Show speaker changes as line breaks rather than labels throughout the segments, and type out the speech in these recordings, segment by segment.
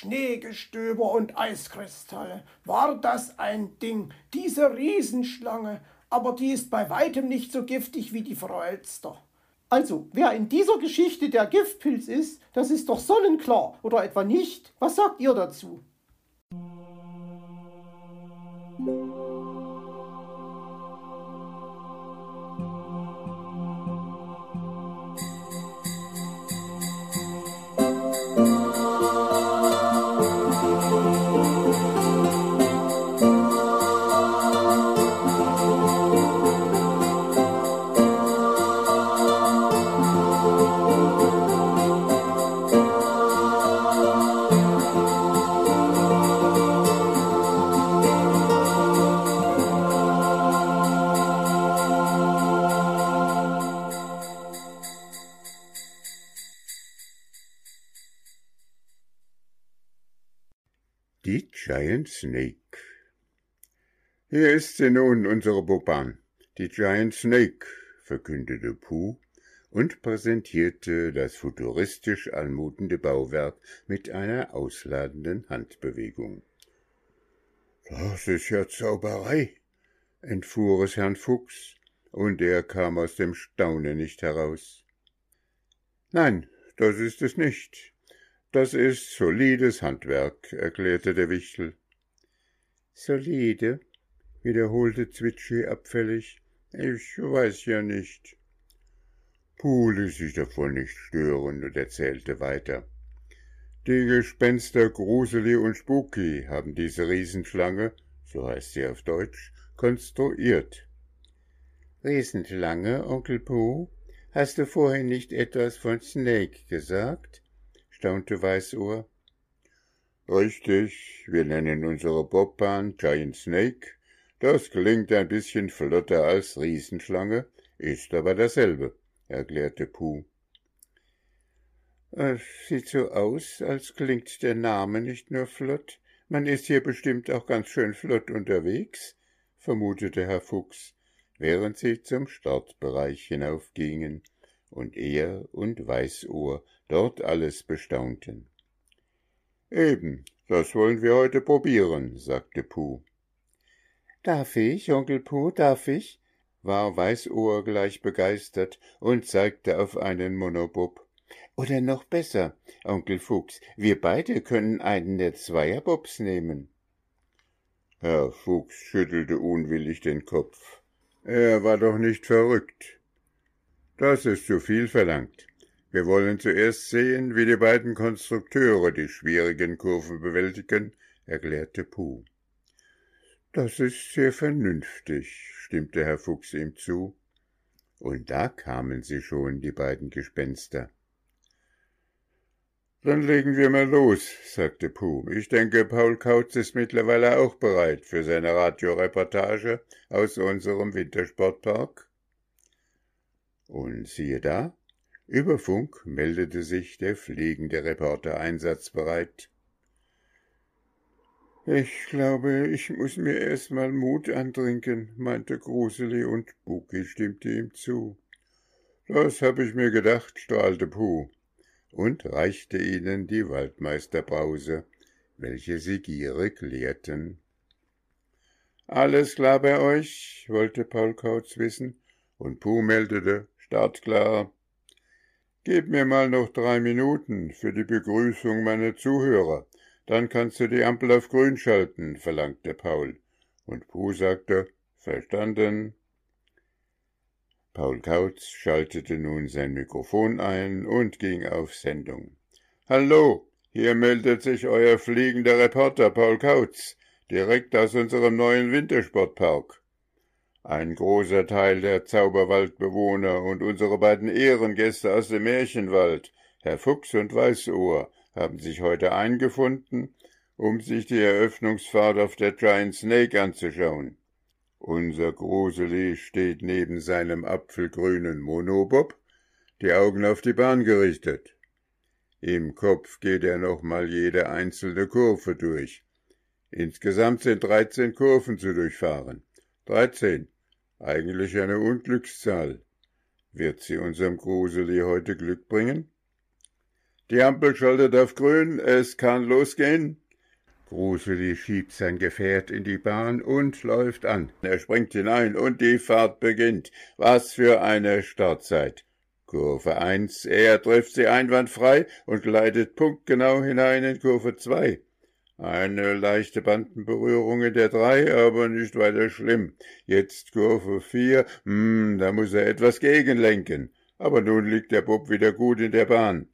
Schneegestöber und Eiskristalle. War das ein Ding, diese Riesenschlange, aber die ist bei weitem nicht so giftig wie die Frau Elster. Also, wer in dieser Geschichte der Giftpilz ist, das ist doch sonnenklar, oder etwa nicht? Was sagt ihr dazu?
Die Giant Snake. Hier ist sie nun, unsere Bobahn, die Giant Snake, verkündete Puh und präsentierte das futuristisch anmutende Bauwerk mit einer ausladenden Handbewegung. Das ist ja Zauberei, entfuhr es Herrn Fuchs, und er kam aus dem Staunen nicht heraus. Nein, das ist es nicht, das ist solides Handwerk, erklärte der Wichtel. Solide, wiederholte Zwitschi abfällig. Ich weiß ja nicht. Puh ließ sich davon nicht stören und erzählte weiter. Die Gespenster Gruseli und Spooky haben diese Riesenschlange, so heißt sie auf Deutsch, konstruiert. Riesenschlange, Onkel Puh? Hast du vorhin nicht etwas von Snake gesagt? Staunte Weißohr. Richtig, wir nennen unsere Bobbahn Giant Snake. Das klingt ein bisschen flotter als Riesenschlange, ist aber dasselbe, erklärte Puh. Es sieht so aus, als klingt der Name nicht nur flott, man ist hier bestimmt auch ganz schön flott unterwegs, vermutete Herr Fuchs, während sie zum Startbereich hinaufgingen und er und Weißohr dort alles bestaunten. Eben, das wollen wir heute probieren, sagte Puh. Darf ich, Onkel Puh, darf ich? war Weißohr gleich begeistert und zeigte auf einen Monobob. Oder noch besser, Onkel Fuchs, wir beide können einen der Zweierbobs nehmen. Herr Fuchs schüttelte unwillig den Kopf. Er war doch nicht verrückt. Das ist zu viel verlangt. Wir wollen zuerst sehen, wie die beiden Konstrukteure die schwierigen Kurven bewältigen, erklärte Puh. Das ist sehr vernünftig, stimmte Herr Fuchs ihm zu. Und da kamen sie schon, die beiden Gespenster. Dann legen wir mal los, sagte Puh. Ich denke, Paul Kautz ist mittlerweile auch bereit für seine Radioreportage aus unserem Wintersportpark. Und siehe da, über Funk meldete sich der fliegende Reporter einsatzbereit. Ich glaube, ich muss mir erst mal Mut antrinken, meinte Gruseli und Buki stimmte ihm zu. Das hab ich mir gedacht, strahlte Puh und reichte ihnen die Waldmeisterbrause, welche sie gierig leerten. Alles klar bei euch? wollte Paul Kautz wissen, und Puh meldete, Startklar. Gib mir mal noch drei Minuten für die Begrüßung meiner Zuhörer, dann kannst du die Ampel auf grün schalten, verlangte Paul. Und Puh sagte, verstanden. Paul Kautz schaltete nun sein Mikrofon ein und ging auf Sendung. Hallo, hier meldet sich euer fliegender Reporter Paul Kautz, direkt aus unserem neuen Wintersportpark. Ein großer Teil der Zauberwaldbewohner und unsere beiden Ehrengäste aus dem Märchenwald, Herr Fuchs und Weißohr, haben sich heute eingefunden, um sich die Eröffnungsfahrt auf der Giant Snake anzuschauen. Unser Gruseli steht neben seinem apfelgrünen Monobob, die Augen auf die Bahn gerichtet. Im Kopf geht er nochmal jede einzelne Kurve durch. Insgesamt sind dreizehn Kurven zu durchfahren. Dreizehn. Eigentlich eine Unglückszahl. Wird sie unserem Gruseli heute Glück bringen? Die Ampel schaltet auf grün, es kann losgehen. Gruseli schiebt sein Gefährt in die Bahn und läuft an. Er springt hinein und die Fahrt beginnt. Was für eine Startzeit. Kurve 1, er trifft sie einwandfrei und gleitet punktgenau hinein in Kurve 2. Eine leichte Bandenberührung in der 3, aber nicht weiter schlimm. Jetzt Kurve 4, hm, da muss er etwas gegenlenken. Aber nun liegt der Bub wieder gut in der Bahn.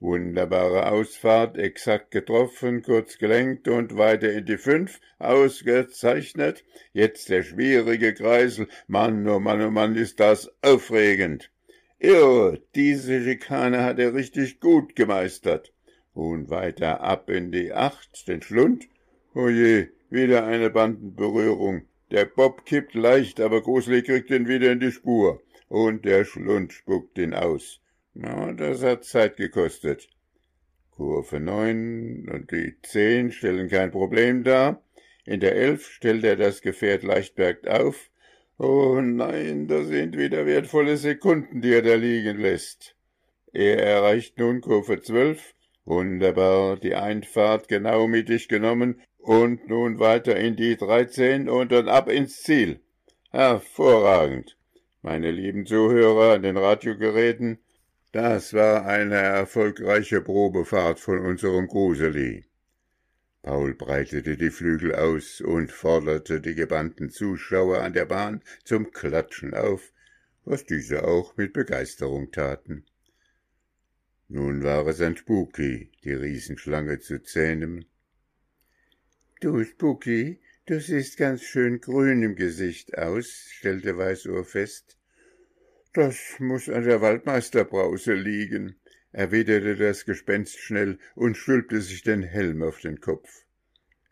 Wunderbare Ausfahrt, exakt getroffen, kurz gelenkt und weiter in die Fünf, ausgezeichnet. Jetzt der schwierige Kreisel. Mann, oh Mann, oh Mann, ist das aufregend. Irr, diese Schikane hat er richtig gut gemeistert. Und weiter ab in die Acht, den Schlund. Oje, wieder eine Bandenberührung. Der Bob kippt leicht, aber Gruselig kriegt ihn wieder in die Spur. Und der Schlund spuckt ihn aus. Na, das hat Zeit gekostet. Kurve neun und die zehn stellen kein Problem dar. In der elf stellt er das Gefährt leicht bergauf Oh nein, das sind wieder wertvolle Sekunden, die er da liegen lässt. Er erreicht nun Kurve zwölf, wunderbar, die Einfahrt genau mittig genommen und nun weiter in die dreizehn und dann ab ins Ziel. Hervorragend. Meine lieben Zuhörer an den Radiogeräten, das war eine erfolgreiche Probefahrt von unserem Gruseli. Paul breitete die Flügel aus und forderte die gebannten Zuschauer an der Bahn zum Klatschen auf, was diese auch mit Begeisterung taten. Nun war es an Spooky, die Riesenschlange zu zähmen. Du, Spooky, du siehst ganz schön grün im Gesicht aus, stellte Weißohr fest. Das muss an der Waldmeisterbrause liegen erwiderte das Gespenst schnell und stülpte sich den Helm auf den Kopf.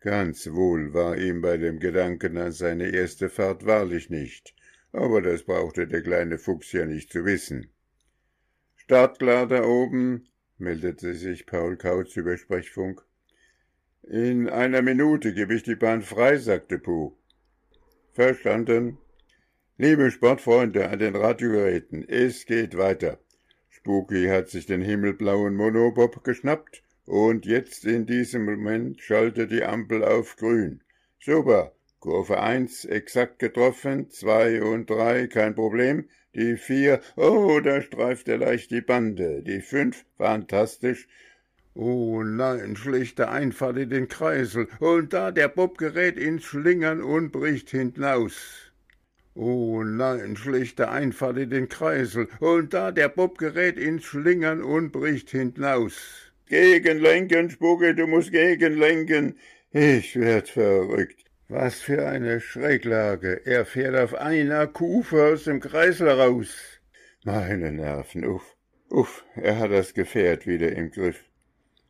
Ganz wohl war ihm bei dem Gedanken an seine erste Fahrt wahrlich nicht, aber das brauchte der kleine Fuchs ja nicht zu wissen. Startklar da oben, meldete sich Paul Kautz über Sprechfunk. In einer Minute gebe ich die Bahn frei, sagte Puh. Verstanden. Liebe Sportfreunde an den Radiogeräten, es geht weiter. Spooky hat sich den himmelblauen Monobob geschnappt und jetzt in diesem Moment schaltet die Ampel auf grün. Super. Kurve eins exakt getroffen, zwei und drei kein Problem, die vier, oh, da streift er leicht die Bande, die fünf, fantastisch, Oh nein, schlichte Einfahrt in den Kreisel, und da der Bob gerät ins Schlingern und bricht hinten aus. Oh nein, schlichte Einfahrt in den Kreisel, und da der Bob gerät ins Schlingern und bricht hinten aus. Gegenlenken, Spucke, du musst gegenlenken. Ich werd verrückt. Was für eine Schräglage. Er fährt auf einer Kufe aus dem Kreisel raus. Meine Nerven, uff, uff, er hat das Gefährt wieder im Griff.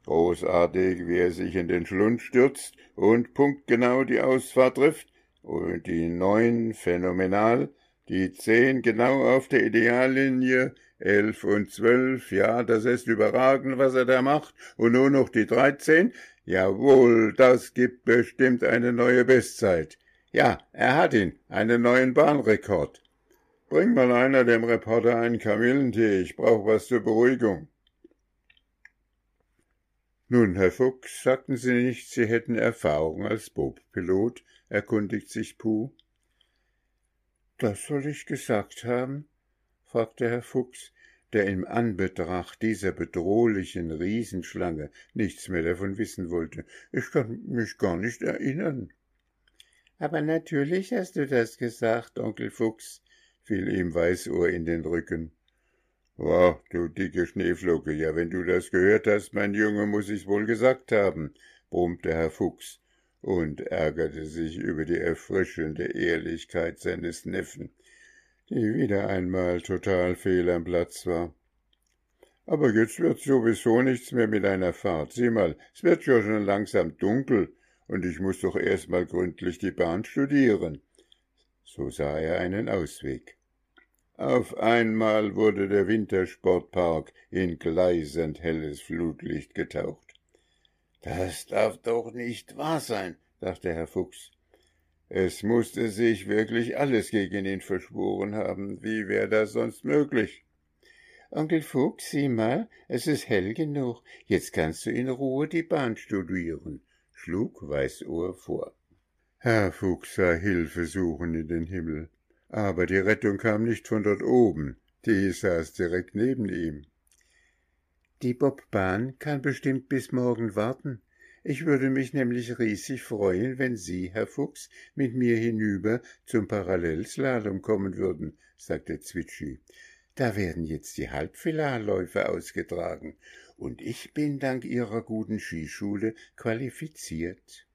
Großartig, wie er sich in den Schlund stürzt und punktgenau die Ausfahrt trifft, und die neun phänomenal, die zehn genau auf der Ideallinie, elf und zwölf, ja, das ist überragend, was er da macht, und nur noch die dreizehn, jawohl, das gibt bestimmt eine neue Bestzeit. Ja, er hat ihn, einen neuen Bahnrekord. Bring mal einer dem Reporter einen Kamillentee, ich brauch was zur Beruhigung. Nun, Herr Fuchs, sagten Sie nicht, Sie hätten Erfahrung als Bobpilot? erkundigt sich Puh. Das soll ich gesagt haben? fragte Herr Fuchs, der im Anbetracht dieser bedrohlichen Riesenschlange nichts mehr davon wissen wollte. Ich kann mich gar nicht erinnern. Aber natürlich hast du das gesagt, Onkel Fuchs, fiel ihm Weißohr in den Rücken. Wow, du dicke Schneeflocke, ja, wenn du das gehört hast, mein Junge, muss ich's wohl gesagt haben, brummte Herr Fuchs und ärgerte sich über die erfrischende Ehrlichkeit seines Neffen, die wieder einmal total fehl am Platz war. Aber jetzt wird sowieso nichts mehr mit einer Fahrt. Sieh mal, es wird ja schon langsam dunkel, und ich muss doch erst mal gründlich die Bahn studieren. So sah er einen Ausweg. Auf einmal wurde der Wintersportpark in gleißend helles Flutlicht getaucht. Das darf doch nicht wahr sein, dachte Herr Fuchs. Es musste sich wirklich alles gegen ihn verschworen haben. Wie wäre das sonst möglich? Onkel Fuchs, sieh mal, es ist hell genug, jetzt kannst du in Ruhe die Bahn studieren, schlug Weißohr vor. Herr Fuchs sah Hilfe suchen in den Himmel, aber die Rettung kam nicht von dort oben, die saß direkt neben ihm. Die Bobbahn kann bestimmt bis morgen warten. Ich würde mich nämlich riesig freuen, wenn Sie, Herr Fuchs, mit mir hinüber zum Parallelslalom kommen würden, sagte Zwitschi. Da werden jetzt die Halbfinalläufe ausgetragen, und ich bin dank Ihrer guten Skischule qualifiziert.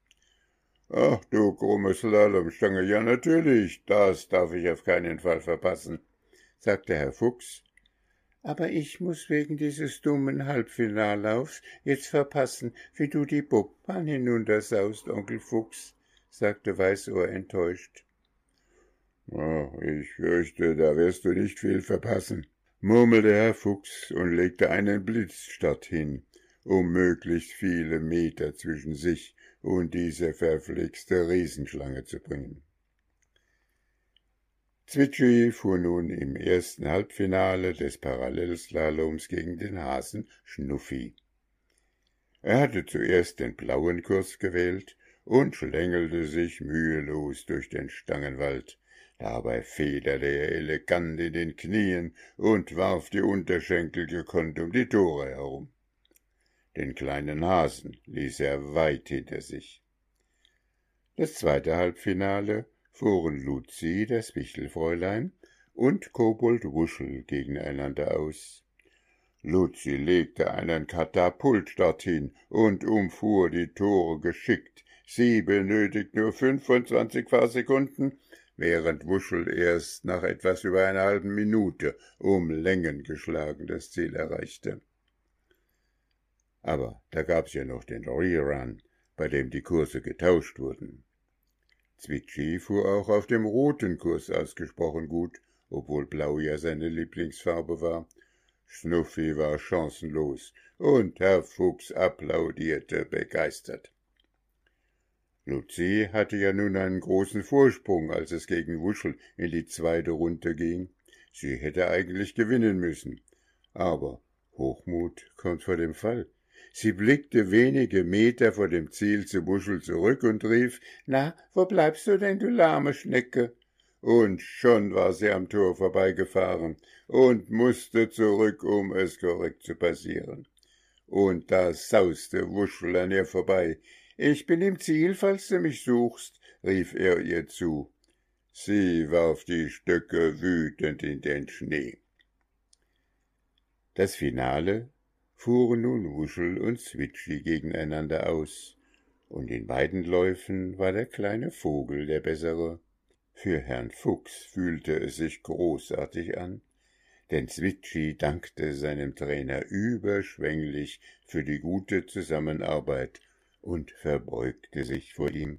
Ach du krumme Slalomstange, ja natürlich, das darf ich auf keinen Fall verpassen, sagte Herr Fuchs. Aber ich muss wegen dieses dummen Halbfinallaufs jetzt verpassen, wie du die Bobbahn hinuntersaust, Onkel Fuchs, sagte Weißohr enttäuscht. Oh, ich fürchte, da wirst du nicht viel verpassen, murmelte Herr Fuchs und legte einen Blitzstart hin, um möglichst viele Meter zwischen sich und diese verflixte Riesenschlange zu bringen. Zwitschi fuhr nun im ersten Halbfinale des Parallelslaloms gegen den Hasen Schnuffi. Er hatte zuerst den blauen Kurs gewählt und schlängelte sich mühelos durch den Stangenwald, Dabei federte er elegant in den Knien und warf die Unterschenkel gekonnt um die Tore herum. Den kleinen Hasen ließ er weit hinter sich. Das zweite Halbfinale fuhren Luzi, das Wichtelfräulein, und Kobold Wuschel gegeneinander aus. Luzi legte einen Katapult dorthin und umfuhr die Tore geschickt. Sie benötigt nur fünfundzwanzig Fahrsekunden während Wuschel erst nach etwas über einer halben Minute um Längen geschlagen das Ziel erreichte. Aber da gab's ja noch den Rerun, bei dem die Kurse getauscht wurden. Zwitschi fuhr auch auf dem roten Kurs ausgesprochen gut, obwohl Blau ja seine Lieblingsfarbe war. Schnuffi war chancenlos, und Herr Fuchs applaudierte begeistert. Luzi hatte ja nun einen großen Vorsprung, als es gegen Wuschel in die zweite Runde ging. Sie hätte eigentlich gewinnen müssen. Aber Hochmut kommt vor dem Fall. Sie blickte wenige Meter vor dem Ziel zu Wuschel zurück und rief, »Na, wo bleibst du denn, du lahme Schnecke?« Und schon war sie am Tor vorbeigefahren und musste zurück, um es korrekt zu passieren. Und da sauste Wuschel an ihr vorbei, ich bin im Ziel, falls du mich suchst, rief er ihr zu. Sie warf die Stöcke wütend in den Schnee. Das Finale fuhren nun Wuschel und Zwitschi gegeneinander aus, und in beiden Läufen war der kleine Vogel der bessere. Für Herrn Fuchs fühlte es sich großartig an, denn Zwitschi dankte seinem Trainer überschwänglich für die gute Zusammenarbeit und verbeugte sich vor ihm.